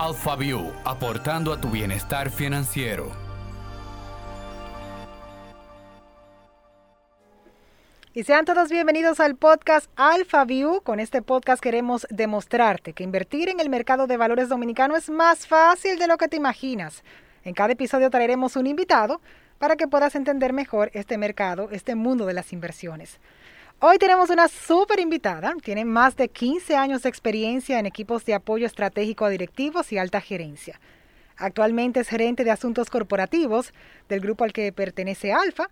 AlphaView, aportando a tu bienestar financiero. Y sean todos bienvenidos al podcast AlphaView. Con este podcast queremos demostrarte que invertir en el mercado de valores dominicano es más fácil de lo que te imaginas. En cada episodio traeremos un invitado para que puedas entender mejor este mercado, este mundo de las inversiones. Hoy tenemos una súper invitada. Tiene más de 15 años de experiencia en equipos de apoyo estratégico a directivos y alta gerencia. Actualmente es gerente de asuntos corporativos del grupo al que pertenece Alfa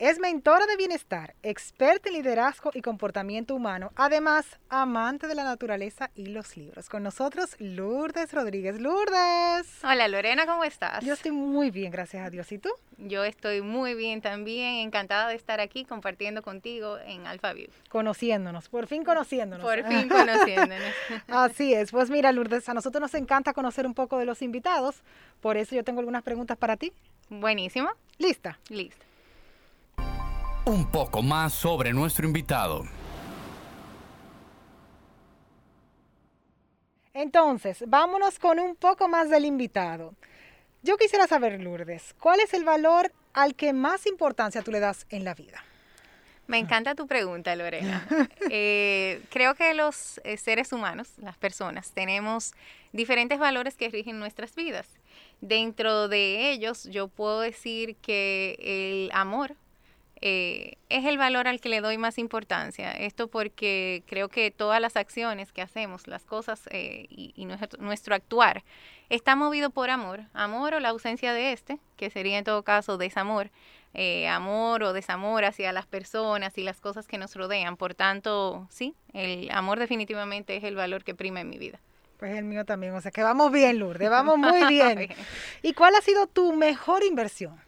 es mentora de bienestar, experta en liderazgo y comportamiento humano, además amante de la naturaleza y los libros. Con nosotros Lourdes Rodríguez. Lourdes. Hola Lorena, ¿cómo estás? Yo estoy muy bien, gracias a Dios. ¿Y tú? Yo estoy muy bien también, encantada de estar aquí compartiendo contigo en AlphaView. Conociéndonos, por fin conociéndonos. Por fin conociéndonos. Así es. Pues mira, Lourdes, a nosotros nos encanta conocer un poco de los invitados, por eso yo tengo algunas preguntas para ti. Buenísimo. ¿Lista? Lista un poco más sobre nuestro invitado. Entonces, vámonos con un poco más del invitado. Yo quisiera saber, Lourdes, ¿cuál es el valor al que más importancia tú le das en la vida? Me encanta tu pregunta, Lorena. Eh, creo que los eh, seres humanos, las personas, tenemos diferentes valores que rigen nuestras vidas. Dentro de ellos, yo puedo decir que el amor eh, es el valor al que le doy más importancia. Esto porque creo que todas las acciones que hacemos, las cosas eh, y, nuestro, actuar, está movido por amor. Amor o la ausencia de este, que sería en todo caso desamor. Eh, amor o desamor hacia las personas y las cosas que nos rodean. Por tanto, sí, el amor definitivamente es el valor que prima en mi vida. Pues el mío también, o sea que vamos bien, Lourdes, vamos muy bien. ¿Y cuál ha sido tu mejor inversión?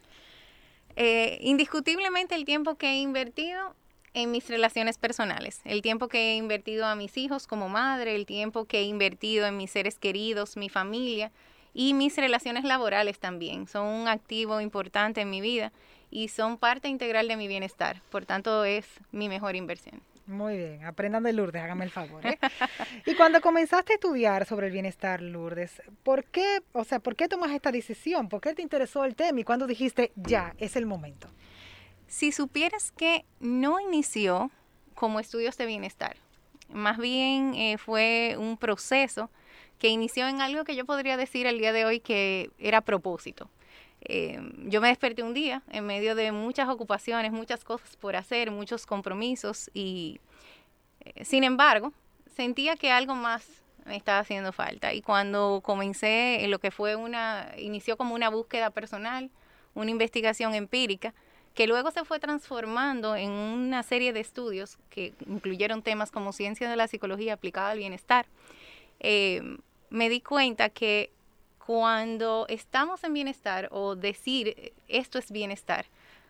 Eh, indiscutiblemente el tiempo que he invertido en mis relaciones personales, el tiempo que he invertido a mis hijos como madre, el tiempo que he invertido en mis seres queridos, mi familia y mis relaciones laborales también. Son un activo importante en mi vida y son parte integral de mi bienestar. Por tanto, es mi mejor inversión. Muy bien, aprendan de Lourdes, hágame el favor. ¿eh? y cuando comenzaste a estudiar sobre el bienestar, Lourdes, ¿por qué, o sea, por qué tomas esta decisión? ¿Por qué te interesó el tema y cuándo dijiste, ya, es el momento? Si supieras que no inició como estudios de bienestar, más bien eh, fue un proceso que inició en algo que yo podría decir el día de hoy que era propósito. Eh, yo me desperté un día en medio de muchas ocupaciones, muchas cosas por hacer, muchos compromisos y eh, sin embargo sentía que algo más me estaba haciendo falta. Y cuando comencé en lo que fue una, inició como una búsqueda personal, una investigación empírica, que luego se fue transformando en una serie de estudios que incluyeron temas como ciencia de la psicología aplicada al bienestar, eh, me di cuenta que cuando estamos en bienestar o decir esto es bienestar,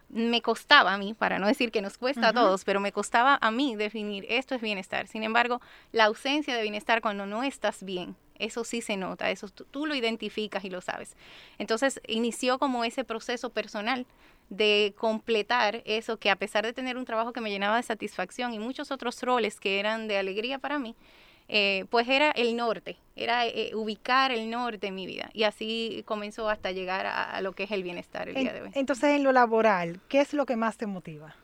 me costaba a mí, para no decir que nos cuesta a todos, pero me costaba a mí definir esto es bienestar. Sin embargo, la ausencia de bienestar cuando no estás bien, eso sí se nota, eso tú, lo identificas y lo sabes. Entonces, inició como ese proceso personal de completar eso que a pesar de tener un trabajo que me llenaba de satisfacción y muchos otros roles que eran de alegría para mí, eh, pues era el norte, era eh, ubicar el norte en mi vida. Y así comenzó hasta llegar a, lo que es el bienestar el día de hoy. Entonces, en lo laboral, ¿qué es lo que más te motiva?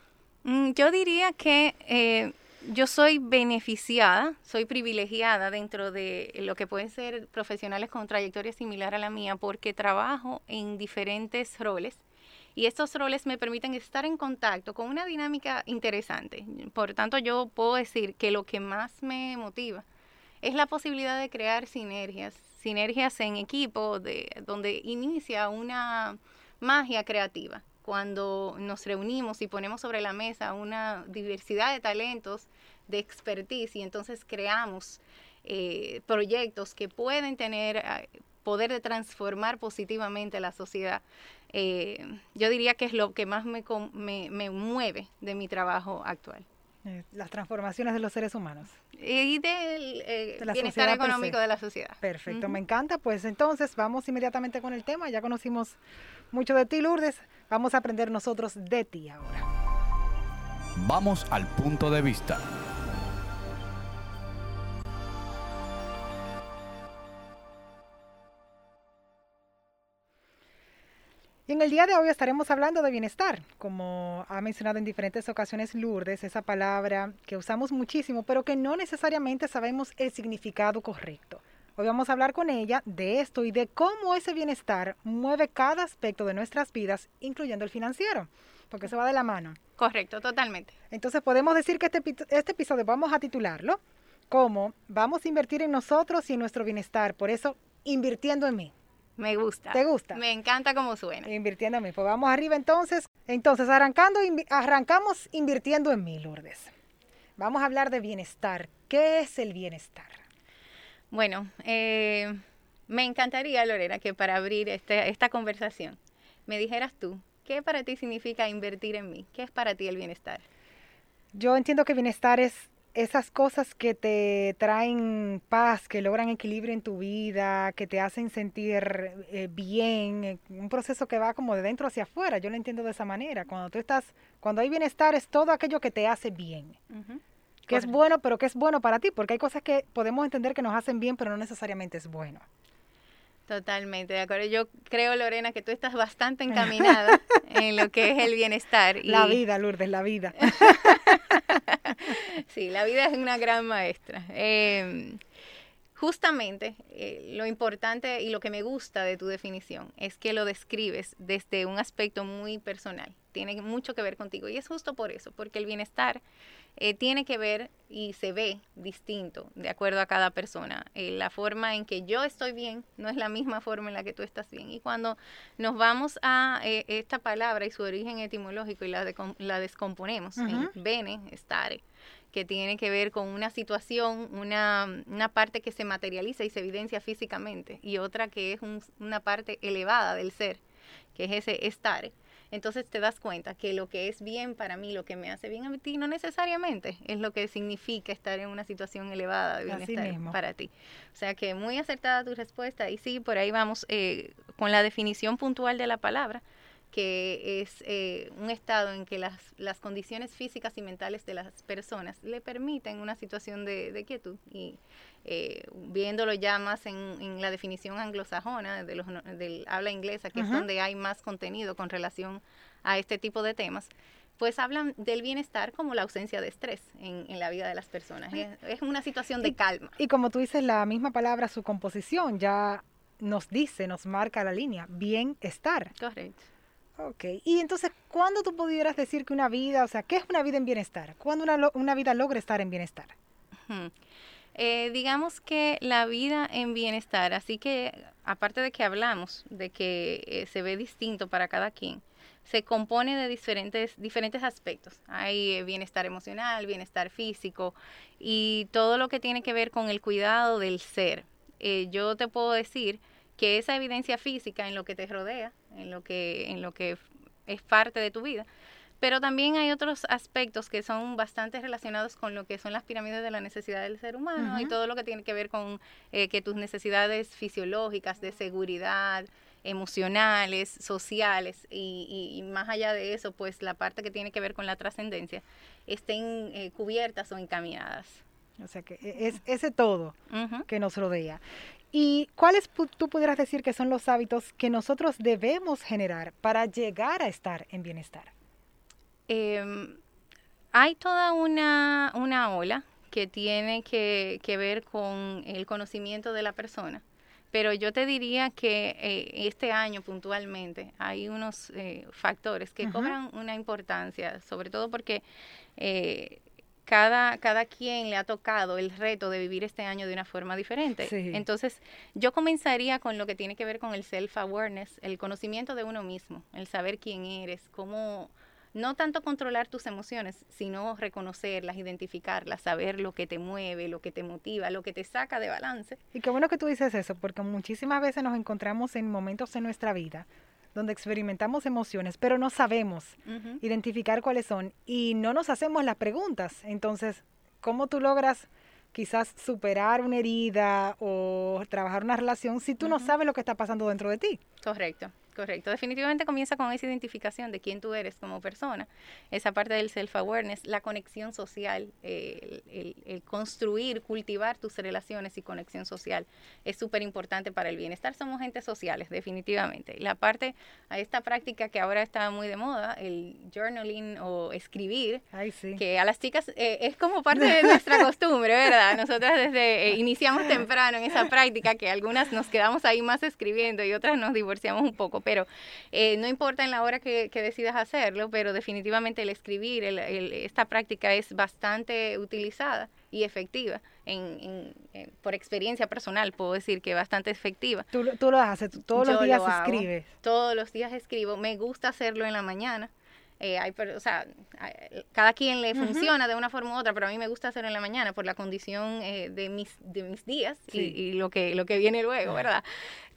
Mm, yo diría que eh, yo soy beneficiada, soy privilegiada dentro de lo que pueden ser profesionales con trayectoria similar a la mía, porque trabajo en diferentes roles. Y estos roles me permiten estar en contacto con una dinámica interesante. Por tanto, yo puedo decir que lo que más me motiva es la posibilidad de crear sinergias, sinergias en equipo, de, donde inicia una magia creativa. Cuando nos reunimos y ponemos sobre la mesa una diversidad de talentos, de expertise, y entonces creamos eh, proyectos que pueden tener eh, poder de transformar positivamente la sociedad. Eh, yo diría que es lo que más me, me mueve de mi trabajo actual. Eh, las transformaciones de los seres humanos. Y del eh, bienestar económico de la sociedad. Perfecto, me encanta. Pues entonces vamos inmediatamente con el tema. Ya conocimos mucho de ti, Lourdes. Vamos a aprender nosotros de ti ahora. Vamos al punto de vista. En el día de hoy estaremos hablando de bienestar, como ha mencionado en diferentes ocasiones Lourdes, esa palabra que usamos muchísimo, pero que no necesariamente sabemos el significado correcto. Hoy vamos a hablar con ella de esto y de cómo ese bienestar mueve cada aspecto de nuestras vidas, incluyendo el financiero, porque se va de la mano. Correcto, totalmente. Entonces podemos decir que este, este episodio vamos a titularlo como vamos a invertir en nosotros y en nuestro bienestar, por eso invirtiendo en mí. Me gusta. ¿Te gusta? Me encanta cómo suena. Invirtiendo en mí. Pues vamos arriba entonces. Entonces, arrancando, arrancamos invirtiendo en mí, Lourdes. Vamos a hablar de bienestar. ¿Qué es el bienestar? Bueno, eh, me encantaría, Lorena, que para abrir este, esta conversación me dijeras tú, ¿qué para ti significa invertir en mí? ¿Qué es para ti el bienestar? Yo entiendo que bienestar es esas cosas que te traen paz, que logran equilibrio en tu vida, que te hacen sentir eh, bien, eh, un proceso que va como de dentro hacia afuera, yo lo entiendo de esa manera. Cuando tú estás, cuando hay bienestar es todo aquello que te hace bien. Que es bueno, pero que es bueno para ti, porque hay cosas que podemos entender que nos hacen bien, pero no necesariamente es bueno. Totalmente, de acuerdo. Yo creo, Lorena, que tú estás bastante encaminada en lo que es el bienestar. La vida, Lourdes, la vida. sí, la vida es una gran maestra. Em, justamente eh, lo importante y lo que me gusta de tu definición es que lo describes desde un aspecto muy personal. Tiene mucho que ver contigo. Y es justo por eso, porque el bienestar eh, tiene que ver y se ve distinto de acuerdo a cada persona. Eh, la forma en que yo estoy bien no es la misma forma en la que tú estás bien. Y cuando nos vamos a eh, esta palabra y su origen etimológico y la, la descomponemos en bene, stare, que tiene que ver con una situación, una, una, parte que se materializa y se evidencia físicamente, y otra que es una parte elevada del ser, que es ese estare entonces te das cuenta que lo que es bien para mí, lo que me hace bien a ti, no necesariamente es lo que significa estar en una situación elevada de bienestar para ti. O sea que muy acertada tu respuesta y sí, por ahí vamos eh, con la definición puntual de la palabra que es eh, un estado en que las, las, condiciones físicas y mentales de las personas le permiten una situación de, quietud. Y eh, viéndolo ya más en, la definición anglosajona de los, del habla inglesa, que es donde hay más contenido con relación a este tipo de temas, pues hablan del bienestar como la ausencia de estrés en, la vida de las personas. Es, una situación de calma. Y como tú dices, la misma palabra, su composición ya nos dice, nos marca la línea, bienestar. Correcto. Ok, y entonces, ¿cuándo tú pudieras decir que una vida, o sea, qué es una vida en bienestar? ¿Cuándo una, una vida logra estar en bienestar? Eh, digamos que la vida en bienestar, así que aparte de que hablamos de que eh, se ve distinto para cada quien, se compone de diferentes, diferentes aspectos. Hay eh, bienestar emocional, bienestar físico y todo lo que tiene que ver con el cuidado del ser. yo te puedo decir que esa evidencia física en lo que te rodea, en lo que, en lo que es parte de tu vida, pero también hay otros aspectos que son bastante relacionados con lo que son las pirámides de la necesidad del ser humano y todo lo que tiene que ver con eh, que tus necesidades fisiológicas, de seguridad, emocionales, sociales y, más allá de eso, pues la parte que tiene que ver con la trascendencia, estén eh, cubiertas o encaminadas. O sea que e, es ese todo que nos rodea. ¿Y cuáles tú pudieras decir que son los hábitos que nosotros debemos generar para llegar a estar en bienestar? Em, hay toda una, ola que tiene que, ver con el conocimiento de la persona, pero yo te diría que eh, este año puntualmente hay unos eh, factores que cobran una importancia, sobre todo porque eh, cada, cada quien le ha tocado el reto de vivir este año de una forma diferente. Entonces, yo comenzaría con lo que tiene que ver con el self-awareness, el conocimiento de uno mismo, el saber quién eres, cómo no tanto controlar tus emociones, sino reconocerlas, identificarlas, saber lo que te mueve, lo que te motiva, lo que te saca de balance. Y qué bueno que tú dices eso, porque muchísimas veces nos encontramos en momentos en nuestra vida donde experimentamos emociones, pero no sabemos identificar cuáles son y no nos hacemos las preguntas. Entonces, ¿cómo tú logras quizás superar una herida o trabajar una relación si tú no sabes lo que está pasando dentro de ti? Correcto. Correcto, definitivamente comienza con esa identificación de quién tú eres como persona, esa parte del self-awareness, la conexión social, el, el, construir, cultivar tus relaciones y conexión social es súper importante para el bienestar. Somos gente sociales, definitivamente. La parte, a esta práctica que ahora está muy de moda, el journaling o escribir, que a las chicas eh, es como parte de nuestra costumbre, ¿verdad? Nosotras desde eh, iniciamos temprano en esa práctica que algunas nos quedamos ahí más escribiendo y otras nos divorciamos un poco pero eh, no importa en la hora que, decidas hacerlo, pero definitivamente el escribir, esta práctica es bastante utilizada y efectiva. En, por experiencia personal puedo decir que bastante efectiva. Tú, lo haces, todos los días escribes. Todos los días escribo. Me gusta hacerlo en la mañana. Eh, hay, o sea, cada quien le funciona de una forma u otra, pero a mí me gusta hacerlo en la mañana por la condición eh, de, mis, de mis días y, y, lo, que, lo que viene luego, ¿verdad?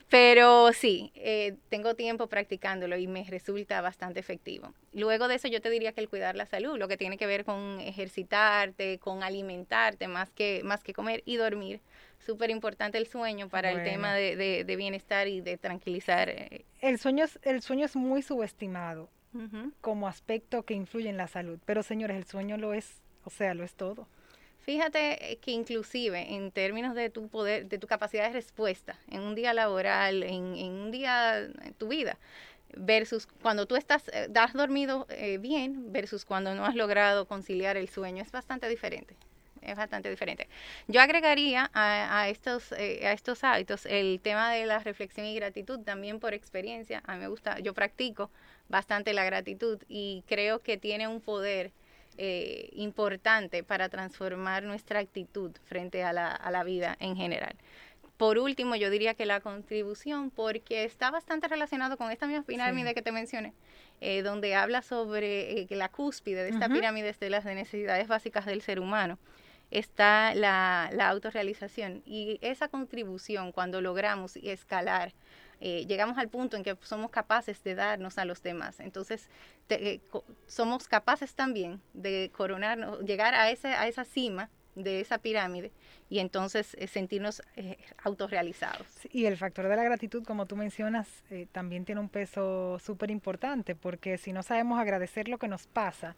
Pero sí, eh, tengo tiempo practicándolo y me resulta bastante efectivo. Luego de eso yo te diría que el cuidar la salud, lo que tiene que ver con ejercitarte, con alimentarte más que, más que comer y dormir. Súper importante el sueño para el tema de, de, bienestar y de tranquilizar. Eh. El sueño es, el sueño es muy subestimado como aspecto que influye en la salud, pero señores, el sueño lo es, o sea, lo es todo. Fíjate eh, que inclusive en términos de tu poder, de tu capacidad de respuesta, en un día laboral, en, un día en tu vida, versus cuando tú estás, eh, has dormido eh, bien, versus cuando no has logrado conciliar el sueño, es bastante diferente. Es bastante diferente. Yo agregaría a, estos, a estos hábitos el tema de la reflexión y gratitud, también por experiencia. A mí me gusta, yo practico bastante la gratitud y creo que tiene un poder eh, importante para transformar nuestra actitud frente a la, a la vida en general. Por último, yo diría que la contribución, porque está bastante relacionado con esta misma pirámide que te mencioné, eh, donde habla sobre eh, que la cúspide de esta pirámide de las necesidades básicas del ser humano está la, la autorrealización. Y esa contribución, cuando logramos escalar eh, llegamos al punto en que somos capaces de darnos a los demás. Entonces, eh, somos capaces también de coronarnos, llegar a, ese, a esa cima de esa pirámide y entonces eh, sentirnos autorrealizados. y el factor de la gratitud, como tú mencionas, también tiene un peso súper importante, porque si no sabemos agradecer lo que nos pasa,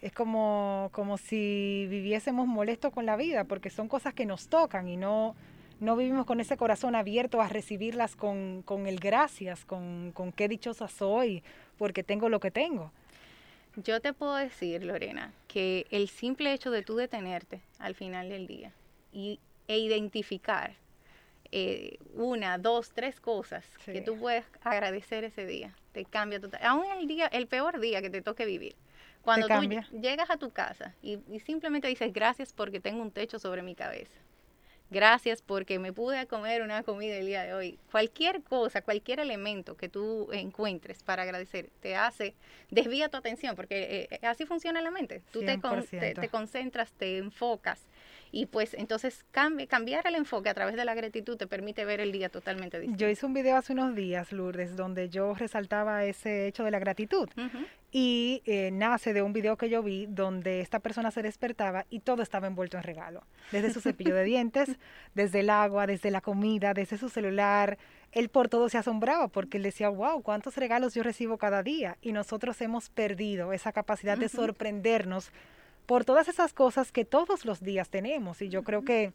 es como, como si viviésemos molestos con la vida, porque son cosas que nos tocan y no, no vivimos con ese corazón abierto a recibirlas con, el gracias, con, con qué dichosa soy, porque tengo lo que tengo. Yo te puedo decir, Lorena, que el simple hecho de tú detenerte al final del día y, e identificar eh, una, dos, tres cosas que tú puedes agradecer ese día, te cambia total. Aún el día, el peor día que te toque vivir. Cuando tú llegas a tu casa y simplemente dices gracias porque tengo un techo sobre mi cabeza Gracias porque me pude comer una comida el día de hoy. Cualquier cosa, cualquier elemento que tú encuentres para agradecer, te hace, desvía tu atención, porque eh, así funciona la mente. Tú te, te, concentras, te enfocas y pues entonces cambiar el enfoque a través de la gratitud te permite ver el día totalmente distinto. Yo hice un video hace unos días, Lourdes, donde yo resaltaba ese hecho de la gratitud. Y eh, nace de un video que yo vi donde esta persona se despertaba y todo estaba envuelto en regalo. Desde su cepillo de dientes, desde el agua, desde la comida, desde su celular. Él por todo se asombraba porque él decía, wow, cuántos regalos yo recibo cada día. Y nosotros hemos perdido esa capacidad de sorprendernos por todas esas cosas que todos los días tenemos. Y yo creo que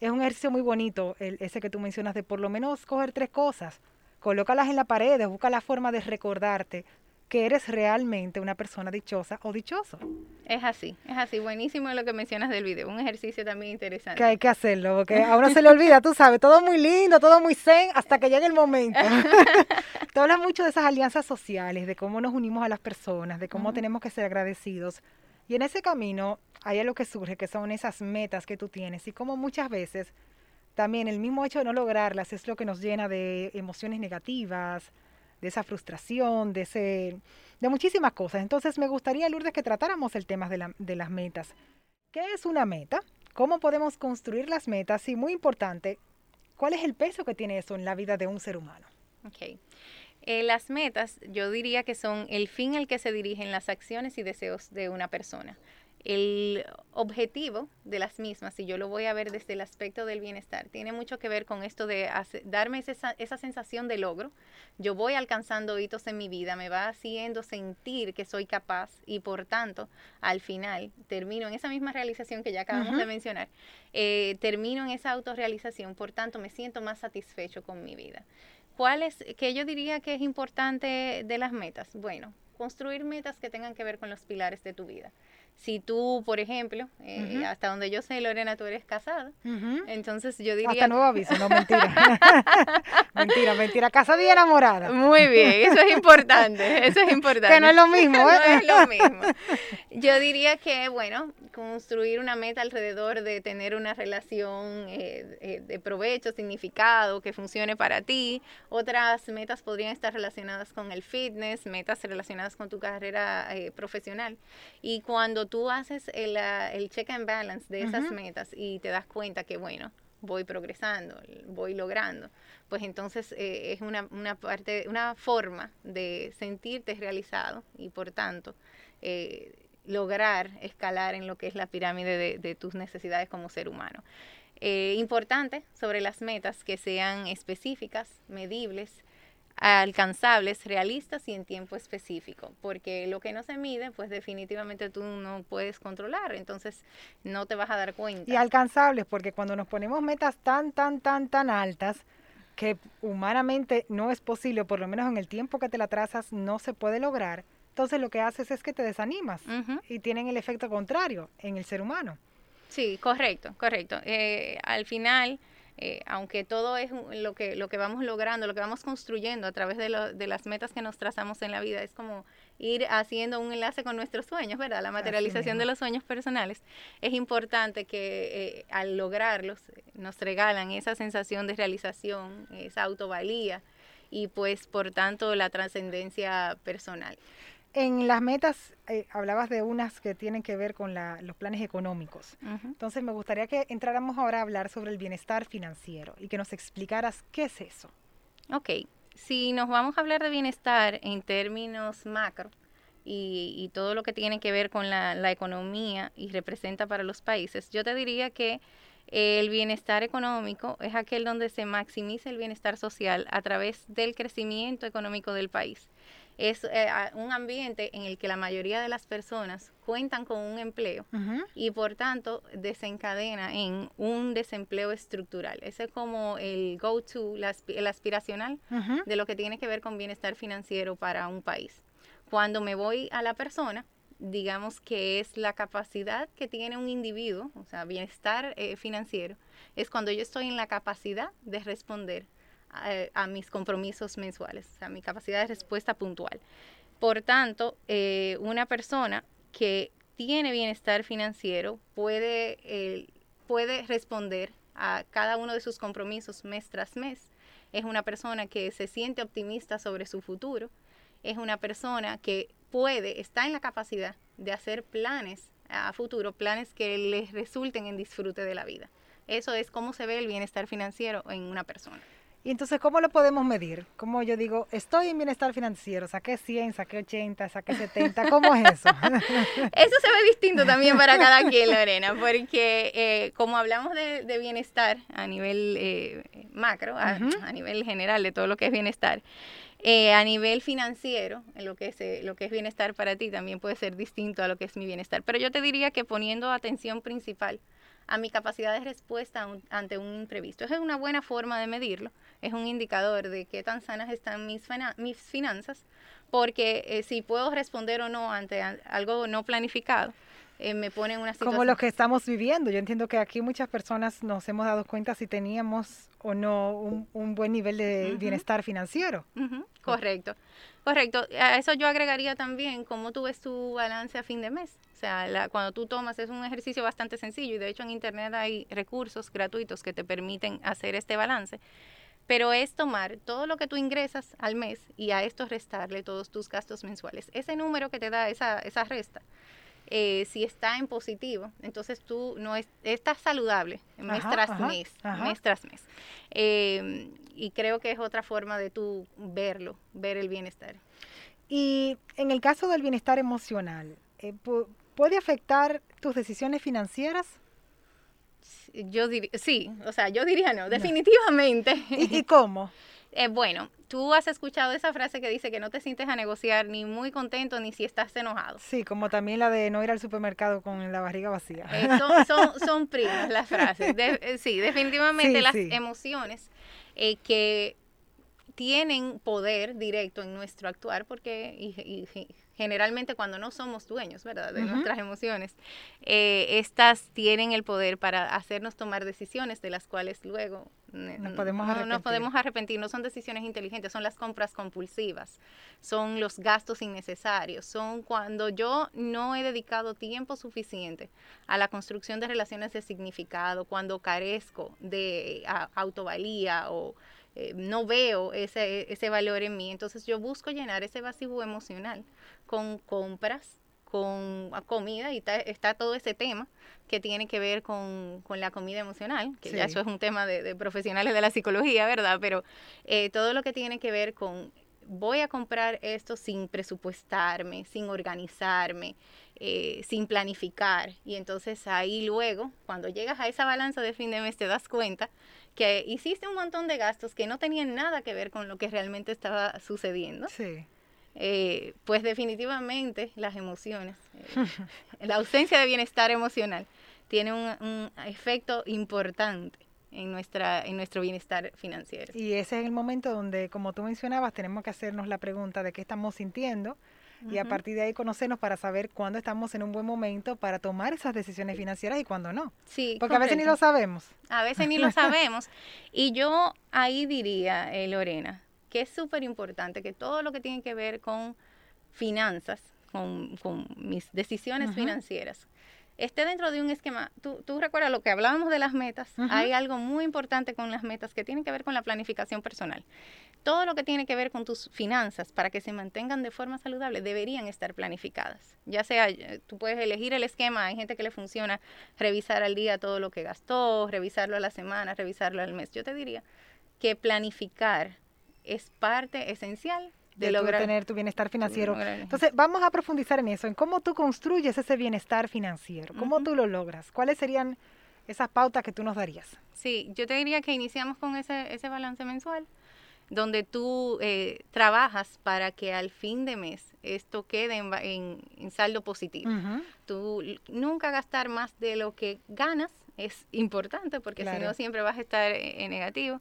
es un ejercicio muy bonito el, ese que tú mencionas de por lo menos coger tres cosas, colócalas en la pared, busca la forma de recordarte que eres realmente una persona dichosa o dichoso. Es así, es así. Buenísimo lo que mencionas del video. Un ejercicio también interesante. Que hay que hacerlo, porque a uno se le olvida, tú sabes, todo muy lindo, todo muy zen, hasta que llegue el momento. Tú hablas mucho de esas alianzas sociales, de cómo nos unimos a las personas, de cómo tenemos que ser agradecidos. Y en ese camino hay algo que surge, que son esas metas que tú tienes y como muchas veces también el mismo hecho de no lograrlas es lo que nos llena de emociones negativas, de esa frustración, de, muchísimas cosas. Entonces me gustaría, Lourdes, que tratáramos el tema de, de las metas. ¿Qué es una meta? ¿Cómo podemos construir las metas? Y muy importante, ¿cuál es el peso que tiene eso en la vida de un ser humano? Okay. Eh, las metas yo diría que son el fin al que se dirigen las acciones y deseos de una persona. El objetivo de las mismas, si yo lo voy a ver desde el aspecto del bienestar, tiene mucho que ver con esto de darme esa, esa, sensación de logro. Yo voy alcanzando hitos en mi vida, me va haciendo sentir que soy capaz y por tanto, al final, termino en esa misma realización que ya acabamos de mencionar, eh, termino en esa autorrealización, por tanto, me siento más satisfecho con mi vida. ¿Cuál es, que yo diría que es importante de las metas? Bueno, construir metas que tengan que ver con los pilares de tu vida si tú, por ejemplo, eh, hasta donde yo sé, Lorena, tú eres casada, entonces yo diría... Hasta nuevo aviso, no, mentira. mentira, mentira, casada y enamorada. Muy bien, eso es importante, eso es importante. que no es lo mismo, ¿eh? No es lo mismo. Yo diría que, bueno, construir una meta alrededor de tener una relación eh, eh, de provecho, significado, que funcione para ti. Otras metas podrían estar relacionadas con el fitness, metas relacionadas con tu carrera profesional. Y cuando tú haces el, ah, el check and balance de esas metas y te das cuenta que, bueno, voy progresando, voy logrando, pues entonces eh, es una, una, parte, una forma de sentirte realizado y por tanto eh, lograr escalar en lo que es la pirámide de, de tus necesidades como ser humano. Eh, importante sobre las metas que sean específicas, medibles, alcanzables, realistas y en tiempo específico, porque lo que no se mide, pues definitivamente tú no puedes controlar, entonces no te vas a dar cuenta. Y alcanzables, porque cuando nos ponemos metas tan, tan, tan, tan altas, que humanamente no es posible, por lo menos en el tiempo que te la trazas, no se puede lograr, entonces lo que haces es que te desanimas y tienen el efecto contrario en el ser humano. Sí, correcto, correcto. Eh, al final eh, aunque todo es lo que, lo que vamos logrando, lo que vamos construyendo a través de, de, las metas que nos trazamos en la vida, es como ir haciendo un enlace con nuestros sueños, ¿verdad? La materialización de los sueños personales. Es importante que eh, al lograrlos nos regalan esa sensación de realización, esa autovalía y pues por tanto la trascendencia personal. En las metas eh, hablabas de unas que tienen que ver con los planes económicos. Entonces me gustaría que entráramos ahora a hablar sobre el bienestar financiero y que nos explicaras qué es eso. Ok, si nos vamos a hablar de bienestar en términos macro y, todo lo que tiene que ver con la, la economía y representa para los países, yo te diría que el bienestar económico es aquel donde se maximiza el bienestar social a través del crecimiento económico del país es eh, un ambiente en el que la mayoría de las personas cuentan con un empleo y por tanto desencadena en un desempleo estructural. Ese es como el go-to, el aspiracional de lo que tiene que ver con bienestar financiero para un país. Cuando me voy a la persona, digamos que es la capacidad que tiene un individuo, o sea, bienestar eh, financiero, es cuando yo estoy en la capacidad de responder a, mis compromisos mensuales, sea, mi capacidad de respuesta puntual. Por tanto, eh, una persona que tiene bienestar financiero puede, eh, puede responder a cada uno de sus compromisos mes tras mes. Es una persona que se siente optimista sobre su futuro. Es una persona que puede, está en la capacidad de hacer planes a futuro, planes que les resulten en disfrute de la vida. Eso es cómo se ve el bienestar financiero en una persona. Y entonces, ¿cómo lo podemos medir? Como yo digo, estoy en bienestar financiero, saqué 100, saqué 80, saqué 70, ¿cómo es eso? eso se ve distinto también para cada quien, Lorena, porque eh, como hablamos de, bienestar a nivel eh, macro, a, nivel general de todo lo que es bienestar, eh, a nivel financiero, lo que, es, lo que es bienestar para ti también puede ser distinto a lo que es mi bienestar. Pero yo te diría que poniendo atención principal a mi capacidad de respuesta ante un imprevisto. Esa es una buena forma de medirlo, es un indicador de qué tan sanas están mis, mis finanzas, porque eh, si puedo responder o no ante algo no planificado, eh, me pone en una situación... Como lo que estamos viviendo. Yo entiendo que aquí muchas personas nos hemos dado cuenta si teníamos o no un, buen nivel de bienestar financiero. Correcto, correcto. A eso yo agregaría también cómo tú ves tu balance a fin de mes. O sea, cuando tú tomas es un ejercicio bastante sencillo y de hecho en Internet hay recursos gratuitos que te permiten hacer este balance. Pero es tomar todo lo que tú ingresas al mes y a esto restarle todos tus gastos mensuales. Ese número que te da esa, esa resta eh, si está en positivo, entonces tú no es, estás saludable mes tras mes, mes tras mes. Em, y creo que es otra forma de tú verlo, ver el bienestar. Y en el caso del bienestar emocional, eh, ¿puede afectar tus decisiones financieras? Yo diría, sí, o sea, yo diría no, definitivamente. ¿Y, y cómo? Eh, bueno, tú has escuchado esa frase que dice que no te sientes a negociar ni muy contento ni si estás enojado. Sí, como también la de no ir al supermercado con la barriga vacía. Eh, son, son, son, primas las frases. De, eh, sí, definitivamente Sí, las sí. emociones eh, que tienen poder directo en nuestro actuar, porque y- y- y generalmente cuando no somos dueños, ¿verdad?, de nuestras emociones, eh, estas tienen el poder para hacernos tomar decisiones de las cuales luego Nos podemos no- nos podemos arrepentir. No son decisiones inteligentes, son las compras compulsivas, son los gastos innecesarios, son cuando yo no he dedicado tiempo suficiente a la construcción de relaciones de significado, cuando carezco de a- autovalía o eh, no veo ese, ese valor en mí. Entonces yo busco llenar ese vacío emocional con compras, con ah, comida y ta- está todo ese tema que tiene que ver con, con la comida emocional, que ya eso es un tema de, de profesionales de la psicología, ¿verdad? Pero eh, todo lo que tiene que ver con voy a comprar esto sin presupuestarme, sin organizarme, eh, sin planificar. Y entonces ahí luego, cuando llegas a esa balanza de fin de mes, te das cuenta que hiciste un montón de gastos que no tenían nada que ver con lo que realmente estaba sucediendo. Sí. Eh, pues definitivamente las emociones, eh, la ausencia de bienestar emocional tiene un, un efecto importante en, nuestra, en nuestro bienestar financiero. Y ese es el momento donde, como tú mencionabas, tenemos que hacernos la pregunta de qué estamos sintiendo y a partir de ahí conocernos para saber cuándo estamos en un buen momento para tomar esas decisiones financieras y cuándo no. Sí, Porque a veces ni lo sabemos. A veces ni lo sabemos. Y yo ahí diría, eh, Lorena, que es súper importante que todo lo que tiene que ver con finanzas, con, con mis decisiones financieras, esté dentro de un esquema. Tú, tú recuerdas lo que hablábamos de las metas. Hay algo muy importante con las metas que tiene que ver con la planificación personal. Todo lo que tiene que ver con tus finanzas para que se mantengan de forma saludable deberían estar planificadas. Ya sea, eh, tú puedes elegir el esquema, hay gente que le funciona revisar al día todo lo que gastó, revisarlo a la semana, revisarlo al mes. Yo te diría que planificar es parte esencial de, De, lograr tener tu bienestar financiero. Entonces, vamos a profundizar en eso, en cómo tú construyes ese bienestar financiero, cómo tú lo logras, cuáles serían esas pautas que tú nos darías. Sí, yo te diría que iniciamos con ese, ese balance mensual, donde tú eh, trabajas para que al fin de mes esto quede en, en- en saldo positivo. Ujú. Tú nunca gastar más de lo que ganas es importante, porque si no siempre vas a estar eh, en negativo.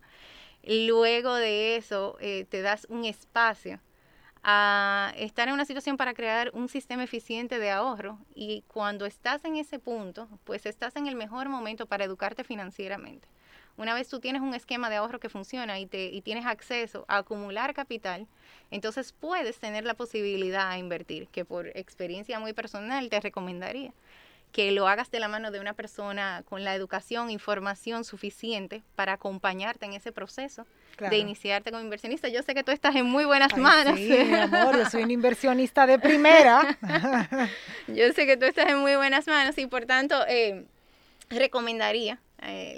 Luego de eso, eh, te das un espacio a estar en una situación para crear un sistema eficiente de ahorro y cuando estás en ese punto, pues estás en el mejor momento para educarte financieramente. Una vez tú tienes un esquema de ahorro que funciona y, te, y tienes acceso a acumular capital, entonces puedes tener la posibilidad a invertir, que por experiencia muy personal te recomendaría que lo hagas de la mano de una persona con la educación, información suficiente para acompañarte en ese proceso Claro. de iniciarte como inversionista. Yo sé que tú estás en muy buenas Ay, manos. Sí, mi amor, yo soy un inversionista de primera. Yo sé que tú estás en muy buenas manos y por tanto eh, recomendaría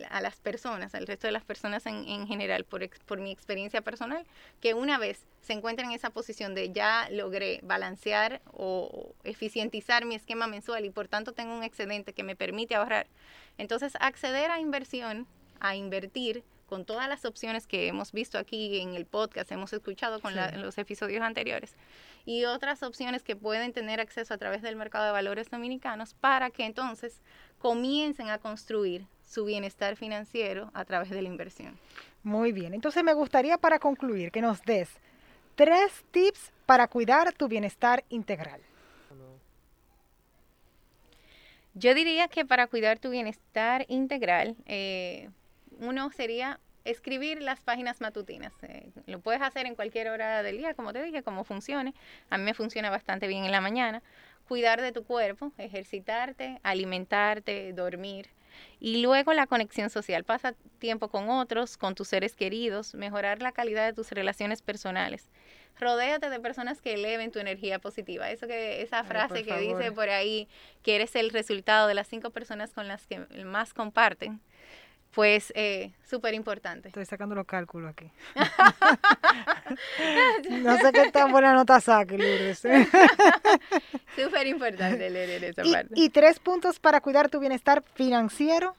a las personas, al resto de las personas en, en general, por, por mi experiencia personal, que una vez se encuentren en esa posición de ya logré balancear o eficientizar mi esquema mensual y por tanto tengo un excedente que me permite ahorrar, entonces acceder a inversión, a invertir con todas las opciones que hemos visto aquí en el podcast, hemos escuchado con la- Sí. en los episodios anteriores, y otras opciones que pueden tener acceso a través del mercado de valores dominicanos para que entonces comiencen a construir su bienestar financiero a través de la inversión. Muy bien, entonces me gustaría para concluir que nos des tres tips para cuidar tu bienestar integral. Yo diría que para cuidar tu bienestar integral, eh, uno sería escribir las páginas matutinas. Eh, lo puedes hacer en cualquier hora del día, como te dije, como funcione. A mí me funciona bastante bien en la mañana. Cuidar de tu cuerpo, ejercitarte, alimentarte, dormir. Y luego la conexión social. Pasa tiempo con otros, con tus seres queridos, mejorar la calidad de tus relaciones personales. Rodéate de personas que eleven tu energía positiva. Eso que, esa frase que dice por ahí que eres el resultado de las cinco personas con las que más comparten, pues eh, súper importante. Estoy sacando los cálculos aquí. no sé qué tan buena nota saque, Lourdes. súper importante leer esa y, parte. Y tres puntos para cuidar tu bienestar financiero.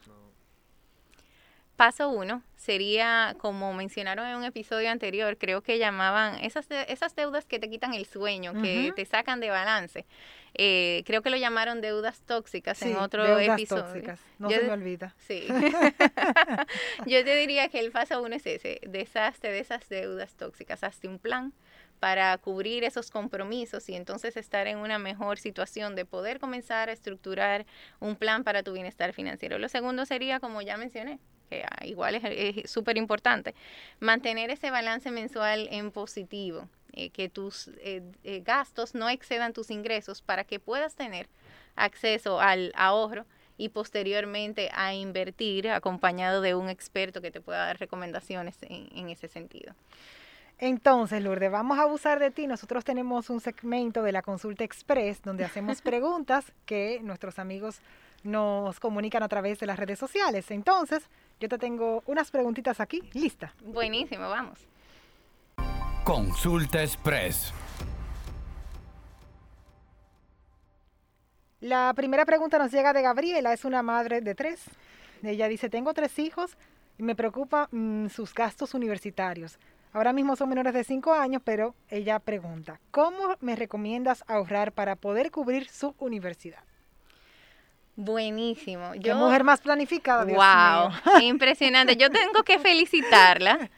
Paso uno sería, como mencionaron en un episodio anterior, creo que llamaban esas, de- esas deudas que te quitan el sueño, que te sacan de balance. Eh, creo que lo llamaron deudas tóxicas Sí, en otro deudas episodio. tóxicas. No Yo se me olvida. Sí. Yo te diría que el paso uno es ese, deshazte de esas deudas tóxicas, hazte un plan para cubrir esos compromisos y entonces estar en una mejor situación de poder comenzar a estructurar un plan para tu bienestar financiero. Lo segundo sería, como ya mencioné, que ah, igual es es súper importante, mantener ese balance mensual en positivo, eh, que tus eh, eh, gastos no excedan tus ingresos para que puedas tener acceso al ahorro y posteriormente a invertir acompañado de un experto que te pueda dar recomendaciones en, en ese sentido. Entonces, Lourdes, vamos a abusar de ti. Nosotros tenemos un segmento de la consulta express donde hacemos preguntas que nuestros amigos nos comunican a través de las redes sociales. Entonces, yo te tengo unas preguntitas aquí, lista. Buenísimo, vamos. Consulta Express. La primera pregunta nos llega de Gabriela, es una madre de tres. Ella dice, tengo tres hijos y me preocupa mm, sus gastos universitarios. Ahora mismo son menores de cinco años, pero ella pregunta, ¿cómo me recomiendas ahorrar para poder cubrir su universidad? Buenísimo. Qué mujer más planificada, Dios wow, mío. impresionante. Yo tengo que felicitarla.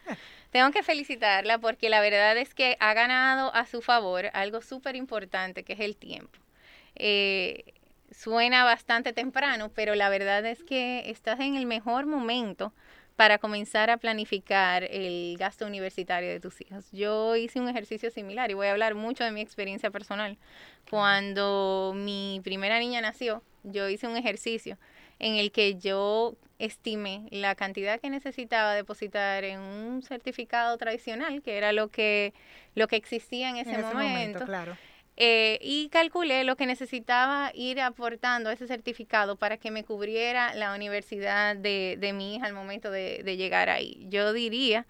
Tengo que felicitarla porque la verdad es que ha ganado a su favor algo súper importante que es el tiempo. Eh, suena bastante temprano, pero la verdad es que estás en el mejor momento para comenzar a planificar el gasto universitario de tus hijos. Yo hice un ejercicio similar y voy a hablar mucho de mi experiencia personal. Cuando mi primera niña nació, yo hice un ejercicio en el que yo estimé la cantidad que necesitaba depositar en un certificado tradicional, que era lo que, lo que existía en ese, En ese momento, momento, claro. eh, y calculé lo que necesitaba ir aportando a ese certificado para que me cubriera la universidad de, de mi hija al momento de, de llegar ahí. Yo diría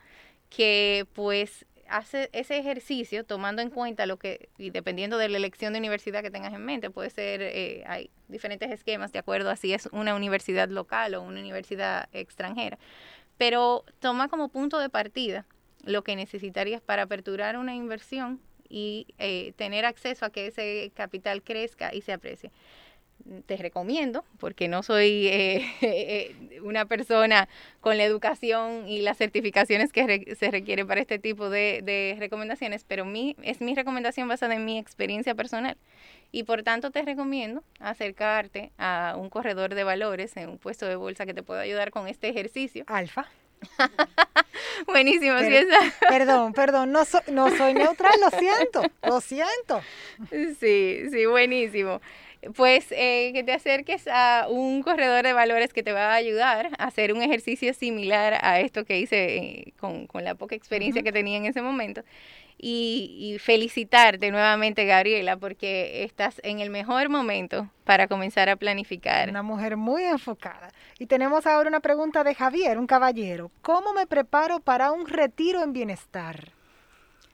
que pues hace ese ejercicio tomando en cuenta lo que, y dependiendo de la elección de universidad que tengas en mente, puede ser, eh, hay diferentes esquemas de acuerdo a si es una universidad local o una universidad extranjera, pero toma como punto de partida lo que necesitarías para aperturar una inversión y eh, tener acceso a que ese capital crezca y se aprecie. Te recomiendo, porque no soy eh, eh, una persona con la educación y las certificaciones que re- se requiere para este tipo de, de recomendaciones, pero mi, es mi recomendación basada en mi experiencia personal. Y por tanto te recomiendo acercarte a un corredor de valores en un puesto de bolsa que te pueda ayudar con este ejercicio. Alfa. Buenísimo, sí, Pero- esa- Perdón, perdón, no, so- no soy neutral, lo siento, lo siento. Sí, sí, buenísimo. Pues eh, que te acerques a un corredor de valores que te va a ayudar a hacer un ejercicio similar a esto que hice eh, con, con la poca experiencia que tenía en ese momento. Y, y felicitarte nuevamente, Gabriela, porque estás en el mejor momento para comenzar a planificar. Una mujer muy enfocada. Y tenemos ahora una pregunta de Javier, un caballero. ¿Cómo me preparo para un retiro en bienestar?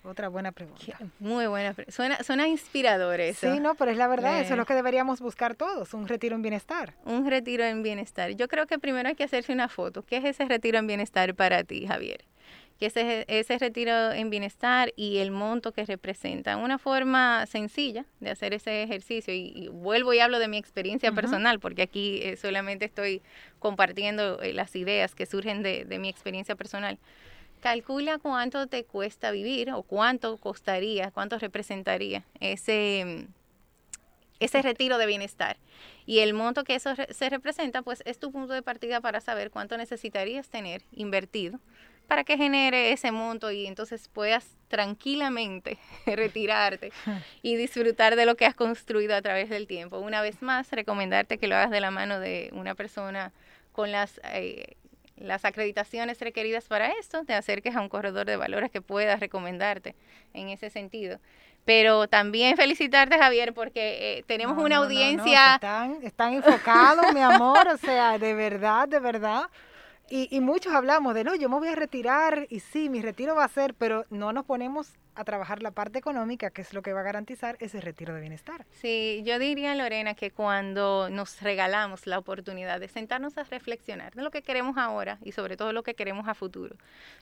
Otra buena pregunta. Muy buena. Suena, suena inspirador eso. Sí, no, pero es la verdad, eso Eh. es lo que deberíamos buscar todos, un retiro en bienestar. Un retiro en bienestar. Yo creo que primero hay que hacerse una foto. ¿Qué es ese retiro en bienestar para ti, Javier? ¿Qué es ese, ese retiro en bienestar y el monto que representa? Una forma sencilla de hacer ese ejercicio. Y, y vuelvo y hablo de mi experiencia personal, porque aquí eh, solamente estoy compartiendo eh, las ideas que surgen de, de mi experiencia personal. Calcula cuánto te cuesta vivir o cuánto costaría, cuánto representaría ese, ese retiro de bienestar. Y el monto que eso re- se representa, pues es tu punto de partida para saber cuánto necesitarías tener invertido para que genere ese monto y entonces puedas tranquilamente retirarte y disfrutar de lo que has construido a través del tiempo. Una vez más, recomendarte que lo hagas de la mano de una persona con las, eh, las acreditaciones requeridas para esto, te acerques a un corredor de valores que pueda recomendarte en ese sentido. Pero también felicitarte, Javier, porque eh, tenemos No, una no, no, no, audiencia... están, están enfocados, mi amor, o sea, de verdad, de verdad. Y, muchos hablamos de, no, yo me voy a retirar y sí, mi retiro va a ser, pero no nos ponemos a trabajar la parte económica, que es lo que va a garantizar ese retiro de bienestar. Sí, yo diría, Lorena, que cuando nos regalamos la oportunidad de sentarnos a reflexionar de lo que queremos ahora y sobre todo lo que queremos a futuro,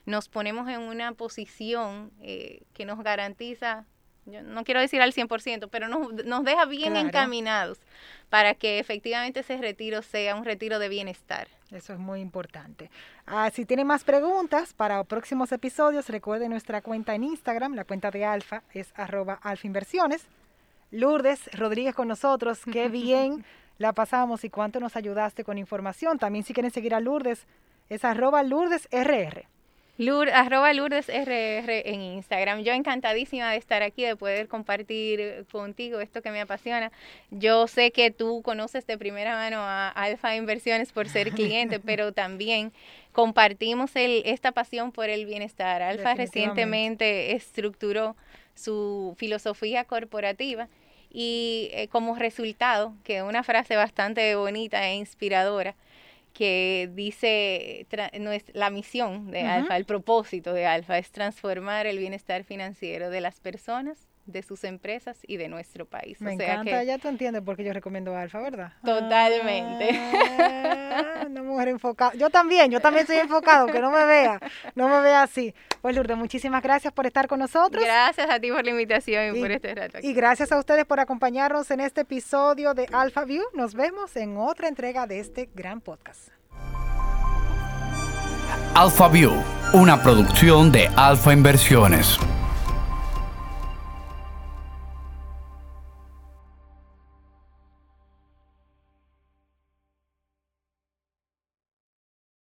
nos ponemos en una posición eh, que nos garantiza yo no quiero decir al 100%, pero nos, nos deja bien encaminados para que efectivamente ese retiro sea un retiro de bienestar. Eso es muy importante. Ah, si tienen más preguntas para próximos episodios, recuerden nuestra cuenta en Instagram, la cuenta de Alfa es arroba alfainversiones. Lourdes Rodríguez con nosotros, qué bien la pasamos y cuánto nos ayudaste con información. También si quieren seguir a Lourdes, es arroba Lourdes RR. Lourdes, arroba Lourdes RR en Instagram. Yo encantadísima de estar aquí, de poder compartir contigo esto que me apasiona. Yo sé que tú conoces de primera mano a Alfa Inversiones por ser cliente, pero también compartimos el, esta pasión por el bienestar. Alfa recientemente estructuró su filosofía corporativa y eh, como resultado, que es una frase bastante bonita e inspiradora, que dice no es la misión de Alfa, el propósito de Alfa es transformar el bienestar financiero de las personas de sus empresas y de nuestro país. Me encanta, ya tú entiendes por qué yo recomiendo Alfa, ¿verdad? Totalmente. Ah, una mujer enfocada. Yo también, yo también estoy enfocado, que no me vea, no me vea así. Pues Lourdes, muchísimas gracias por estar con nosotros. Gracias a ti por la invitación y, por este rato. Y gracias a ustedes por acompañarnos en este episodio de Alpha View. Nos vemos en otra entrega de este gran podcast. Alpha View, una producción de Alfa Inversiones.